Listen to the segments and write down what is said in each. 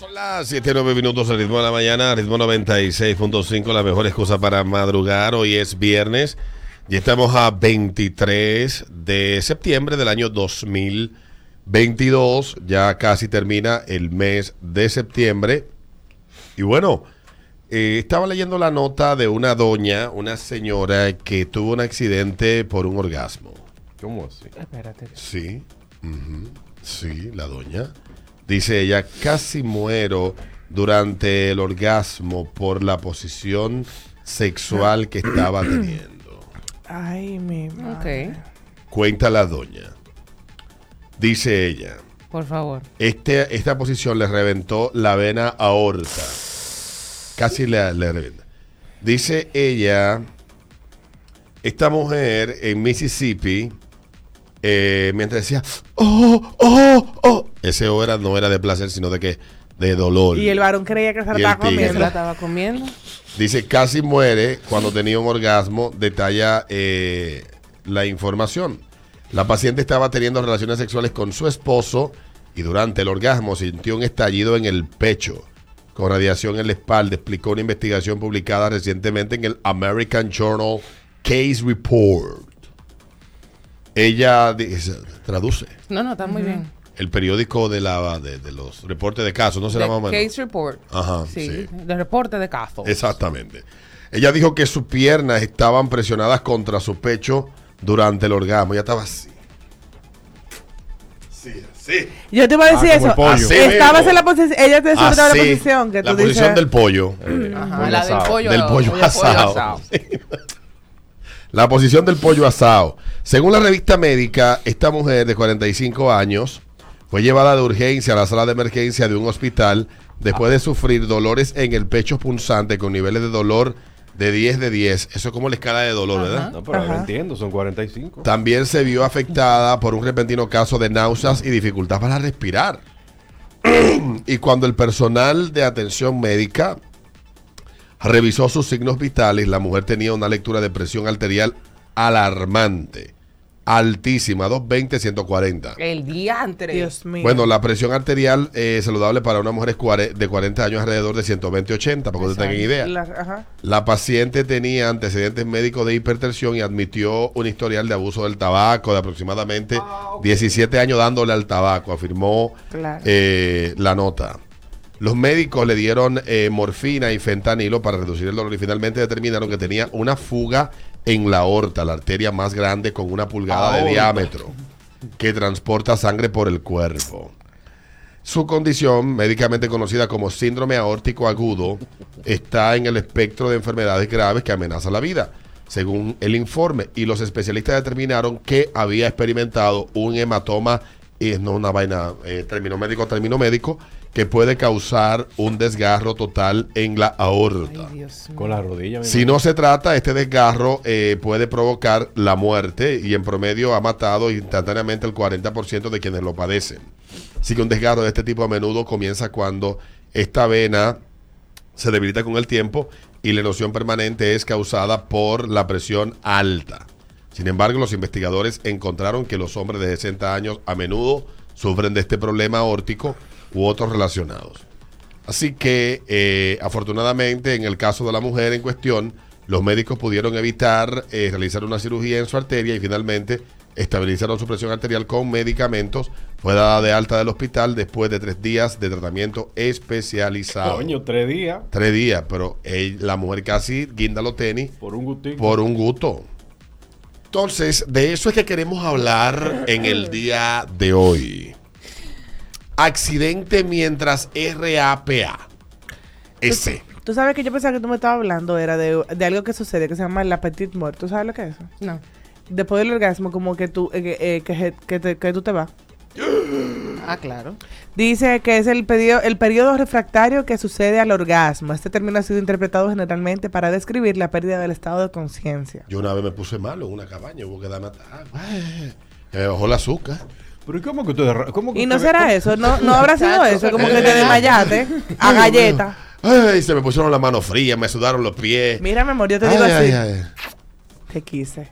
Son las 7 9 minutos al ritmo de la mañana, ritmo 96.5, la mejor excusa para madrugar. Hoy es viernes y estamos a 23 de septiembre del año 2022. Ya casi termina el mes de septiembre. Y bueno, eh, estaba leyendo la nota de una doña, una señora que tuvo un accidente por un orgasmo. ¿Cómo así? Sí, ujú, sí, la doña. Dice ella, casi muero durante el orgasmo por la posición sexual que estaba teniendo. Ay, mi madre. Ok, Cuenta la doña. Dice ella, por favor. este, esta posición le reventó la vena aorta. Casi le, le reventa. Dice ella, esta mujer en Mississippi, eh, mientras decía, oh, oh, ese era, no era de placer, sino de que de dolor. Y el varón creía que se la estaba tigre. ¿Se la comiendo. estaba comiendo? Dice, casi muere cuando tenía un orgasmo. Detalla eh, la información. La paciente estaba teniendo relaciones sexuales con su esposo y durante el orgasmo sintió un estallido en el pecho con radiación en la espalda, explicó una investigación publicada recientemente en el American Journal Case Report. Ella dice, traduce No, no, está muy bien. El periódico de, la, de, de los reportes de casos, ¿no será The más? Case Report. Ajá, Sí, sí. de reporte de casos. Exactamente. Ella dijo que sus piernas estaban presionadas contra su pecho durante el orgasmo. Ella estaba así. Sí, así. Yo te iba a decir Ah, como eso. el pollo. Así Estabas mismo. en la posición. Ella te subió la posición que la tú posición dices. del pollo. Ajá, Pollo la del asado. pollo. del pollo del asado. La posición del pollo asado. Según la revista médica, esta mujer de 45 años fue llevada de urgencia a la sala de emergencia de un hospital después de sufrir dolores en el pecho punzante con niveles de dolor de 10 de 10. Eso es como la escala de dolor, ¿verdad? No, pero Ajá. no entiendo, son 45. También se vio afectada por un repentino caso de náuseas y dificultad para respirar. y cuando el personal de atención médica revisó sus signos vitales, la mujer tenía una lectura de presión arterial alarmante, altísima, 220, 140. El diantre. Dios mío. Bueno, la presión arterial eh, saludable para una mujer es de 40 años alrededor de 120, 80, para que ustedes tengan idea. La- ajá. La paciente tenía antecedentes médicos de hipertensión y admitió un historial de abuso del tabaco de aproximadamente 17 años dándole al tabaco, afirmó Claro. eh, la nota. Los médicos le dieron eh, morfina y fentanilo para reducir el dolor y finalmente determinaron que tenía una fuga en la aorta, la arteria más grande con una pulgada de diámetro que transporta sangre por el cuerpo. Su condición, médicamente conocida como síndrome aórtico agudo, está en el espectro de enfermedades graves que amenazan la vida, según el informe. Y los especialistas determinaron que había experimentado un hematoma, y no una vaina, eh, término médico, término médico, que puede causar un desgarro total en la aorta. Ay. Con la rodilla. Si no se trata, este desgarro eh, puede provocar la muerte y en promedio ha matado instantáneamente el 40% de quienes lo padecen. Así que un desgarro de este tipo a menudo comienza cuando esta vena se debilita con el tiempo y la erosión permanente es causada por la presión alta. Sin embargo, los investigadores encontraron que los hombres de 60 años a menudo sufren de este problema aórtico u otros relacionados. Así que, eh, afortunadamente, en el caso de la mujer en cuestión, los médicos pudieron evitar eh, realizar una cirugía en su arteria y finalmente estabilizaron su presión arterial con medicamentos. Fue dada de alta del hospital después de tres días de tratamiento especializado. Coño, tres días Tres días, pero él- la mujer casi guinda los tenis por un gustito. por un gusto. Entonces, de eso es que queremos hablar en el día de hoy. Accidente mientras RAPA. Ese. Tú sabes que yo pensaba que tú me estabas hablando era de, de algo que sucede que se llama la petite mort. ¿Tú sabes lo que es eso? No. Después del orgasmo, como que tú, eh, que, eh, que, que te- que tú te vas. Ah, claro. Dice que es el periodo, el periodo refractario que sucede al orgasmo. Este término ha sido interpretado generalmente para describir la pérdida del estado de conciencia. Yo una vez me puse malo en una cabaña, hubo que darme agua. Ay, Me bajó el azúcar. Pero ¿y cómo que ustedes... cómo que Y no será eso, no, no habrá sido eso, como que que te desmayaste a galleta. Ay, se me pusieron las manos frías, me sudaron los pies. Mira, mi amor, yo te Ay, digo ay, así. ay. Te quise.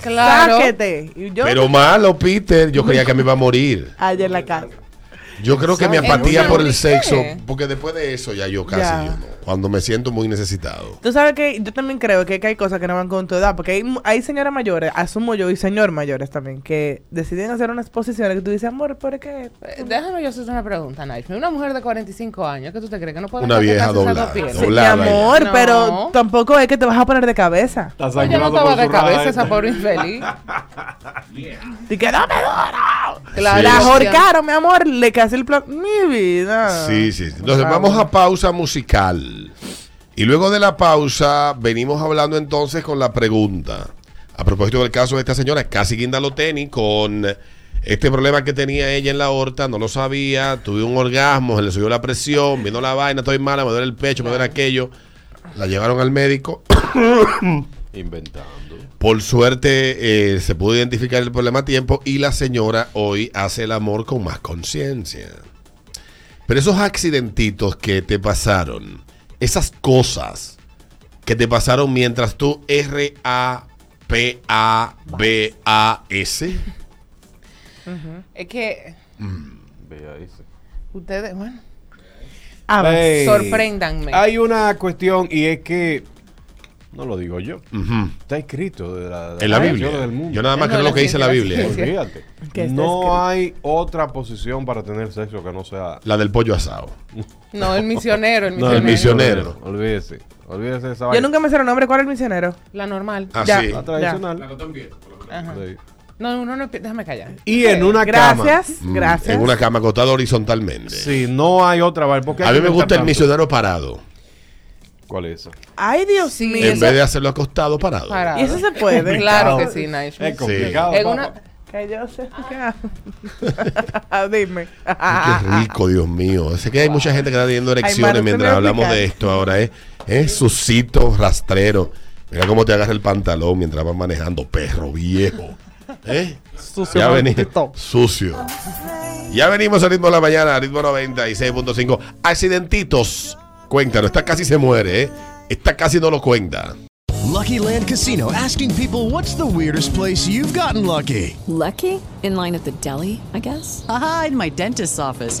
Claro. Sáquete. Yo Pero malo, Peter. Yo creía que me iba a morir. en la casa. Yo creo que mi apatía ¿En por el sexo, porque después de eso ya yo casi Ya. yo no. Cuando me siento muy necesitado. Tú sabes que yo también creo que, que hay cosas que no van con tu edad, porque hay, señoras mayores, asumo yo, y señor mayores también, que deciden hacer unas posiciones que tú dices, amor, ¿por qué? Eh, Déjame yo hacerte una pregunta, Naishmi. Una mujer de 45 años, ¿qué tú te crees? ¿Que no puede Una vieja doblada? Sí, mi amor, No. pero tampoco es que te vas a poner de cabeza. Yo no estaba de cabeza esa pobre infeliz. Y que no me duro. La ahorcaron, mi amor, le casé el plan. Mi vida. Sí, sí. sí. Entonces vamos a pausa musical. Y luego de la pausa venimos hablando entonces con la pregunta. A propósito del caso de esta señora, casi guinda los tenis con este problema que tenía ella en la aorta, no lo sabía, tuve un orgasmo, se le subió la presión, vino la vaina, estoy mala, me duele el pecho, me duele aquello. La llevaron al médico. Inventando. Por suerte eh, se pudo identificar el problema a tiempo y la señora hoy hace el amor con más conciencia. Pero esos accidentitos que te pasaron, esas cosas que te pasaron mientras tú R-A-P-A-B-A-S, Es que Vea ese. ustedes, bueno, A ver. Ey, sorpréndanme. Hay una cuestión y es que no lo digo yo. Está escrito de la, de en la Biblia. del mundo. Yo nada más No, creo la lo que dice la Biblia. la. Olvídate. Que No hay otra posición para tener sexo que no sea La del pollo asado. No, el misionero, el No, misionero. el misionero. Olvídese. Olvídese de esa Yo nunca me sé el nombre. ¿Cuál es el misionero? La normal. Ah, Ya. sí. La tradicional. Ajá. Sí. No, no, no, déjame callar. Y en una cama. Gracias, Mm, gracias. En una cama acostada horizontalmente. Sí, no hay otra porque A mí que me gusta el misionero parado. ¿Cuál es esa? Ay, Dios Sí, mío. En eso- vez de hacerlo acostado, parado. Parado. Y eso se puede. Claro que sí, Naishmi. Es complicado. En papá. una, Que yo sé que Dime. Qué rico, Dios mío. Sé que hay mucha gente que está teniendo erecciones mientras hablamos de esto ahora, ¿eh? Es sucito rastrero. Mira cómo te agarra el pantalón mientras vas manejando, perro viejo. ¿Eh? Sucio Ya venimos. maldito. Sucio. Ya venimos al ritmo de la mañana, al ritmo 96.5. Accidentitos. Cuéntanos, esta casi se muere, ¿eh? Esta casi no lo cuenta. Lucky Land Casino asking people what's the weirdest place you've gotten lucky? Lucky? In line at the deli, I guess? Aha, in my dentist's office.